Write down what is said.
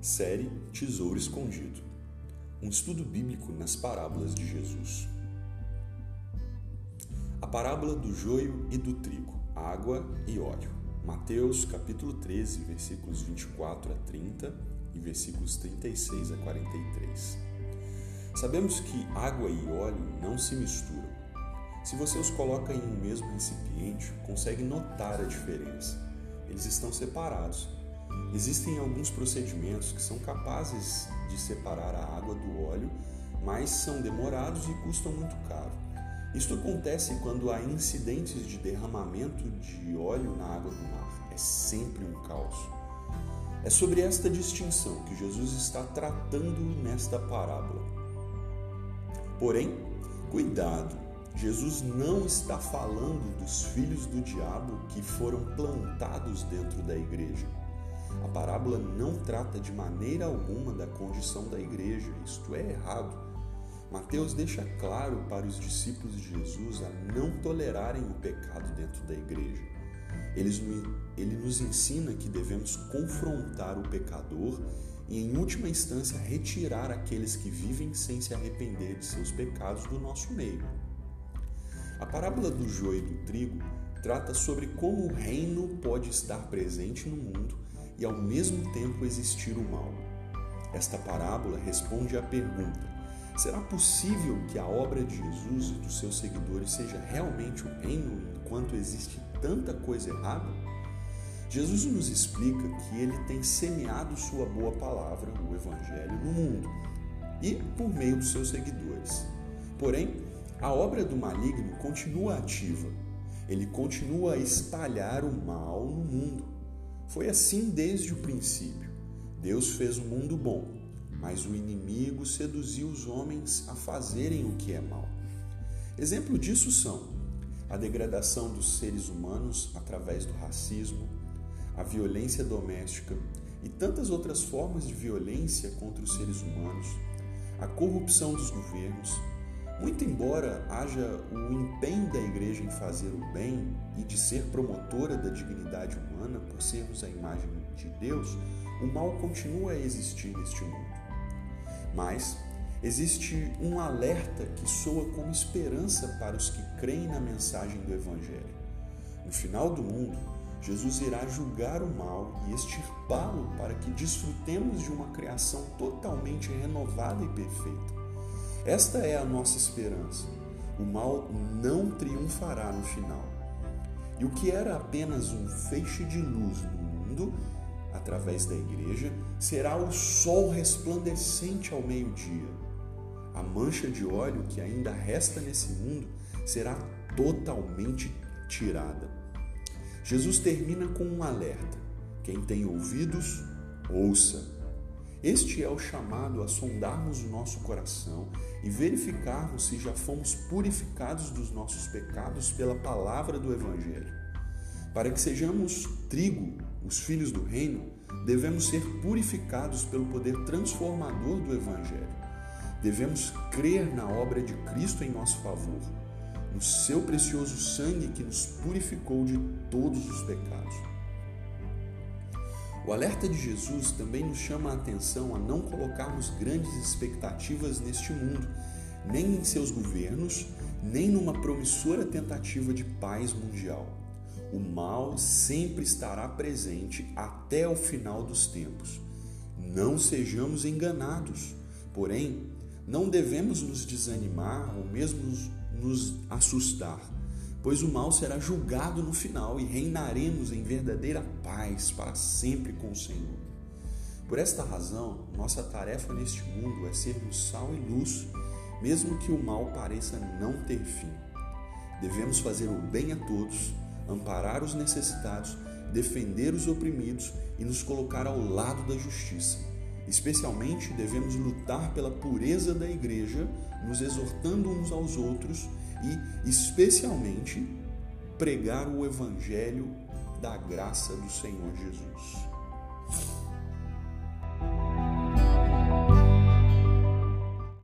Série Tesouro Escondido Um estudo bíblico nas parábolas de Jesus. A parábola do joio e do trigo, água e óleo. Mateus capítulo 13, versículos 24 a 30 e versículos 36 a 43. Sabemos que água e óleo não se misturam. Se você os coloca em um mesmo recipiente, consegue notar a diferença. Eles estão separados Existem alguns procedimentos que são capazes de separar a água do óleo, mas são demorados e custam muito caro. Isto acontece quando há incidentes de derramamento de óleo na água do mar. É sempre um caos. É sobre esta distinção que Jesus está tratando nesta parábola. Porém, cuidado, Jesus não está falando dos filhos do diabo que foram plantados dentro da igreja. A parábola não trata de maneira alguma da condição da igreja, isto é errado. Mateus deixa claro para os discípulos de Jesus a não tolerarem o pecado dentro da igreja. Ele nos ensina que devemos confrontar o pecador e, em última instância, retirar aqueles que vivem sem se arrepender de seus pecados do nosso meio. A parábola do joio e do trigo trata sobre como o reino pode estar presente no mundo e ao mesmo tempo existir o mal. Esta parábola responde à pergunta: será possível que a obra de Jesus e dos seus seguidores seja realmente o reino enquanto existe tanta coisa errada? Jesus nos explica que ele tem semeado sua boa palavra, o Evangelho, no mundo e por meio dos seus seguidores. Porém, a obra do maligno continua ativa. Ele continua a espalhar o mal no mundo. Foi assim desde o princípio. Deus fez o um mundo bom, mas o inimigo seduziu os homens a fazerem o que é mal. Exemplo disso são a degradação dos seres humanos através do racismo, a violência doméstica e tantas outras formas de violência contra os seres humanos, a corrupção dos governos, muito embora haja o empenho da igreja em fazer o bem e de ser promotora da dignidade humana por sermos a imagem de Deus, o mal continua a existir neste mundo. Mas existe um alerta que soa como esperança para os que creem na mensagem do Evangelho. No final do mundo, Jesus irá julgar o mal e extirpá-lo para que desfrutemos de uma criação totalmente renovada e perfeita. Esta é a nossa esperança. O mal não triunfará no final. E o que era apenas um feixe de luz no mundo, através da igreja, será o sol resplandecente ao meio-dia. A mancha de óleo que ainda resta nesse mundo será totalmente tirada. Jesus termina com um alerta: quem tem ouvidos, ouça. Este é o chamado a sondarmos o nosso coração e verificarmos se já fomos purificados dos nossos pecados pela palavra do Evangelho. Para que sejamos trigo, os filhos do reino, devemos ser purificados pelo poder transformador do Evangelho. Devemos crer na obra de Cristo em nosso favor, no seu precioso sangue que nos purificou de todos os pecados. O alerta de Jesus também nos chama a atenção a não colocarmos grandes expectativas neste mundo, nem em seus governos, nem numa promissora tentativa de paz mundial. O mal sempre estará presente até o final dos tempos. Não sejamos enganados, porém, não devemos nos desanimar ou mesmo nos assustar pois o mal será julgado no final e reinaremos em verdadeira paz para sempre com o Senhor. Por esta razão, nossa tarefa neste mundo é sermos sal e luz, mesmo que o mal pareça não ter fim. Devemos fazer o bem a todos, amparar os necessitados, defender os oprimidos e nos colocar ao lado da justiça. Especialmente devemos lutar pela pureza da igreja, nos exortando uns aos outros e, especialmente, pregar o Evangelho da graça do Senhor Jesus.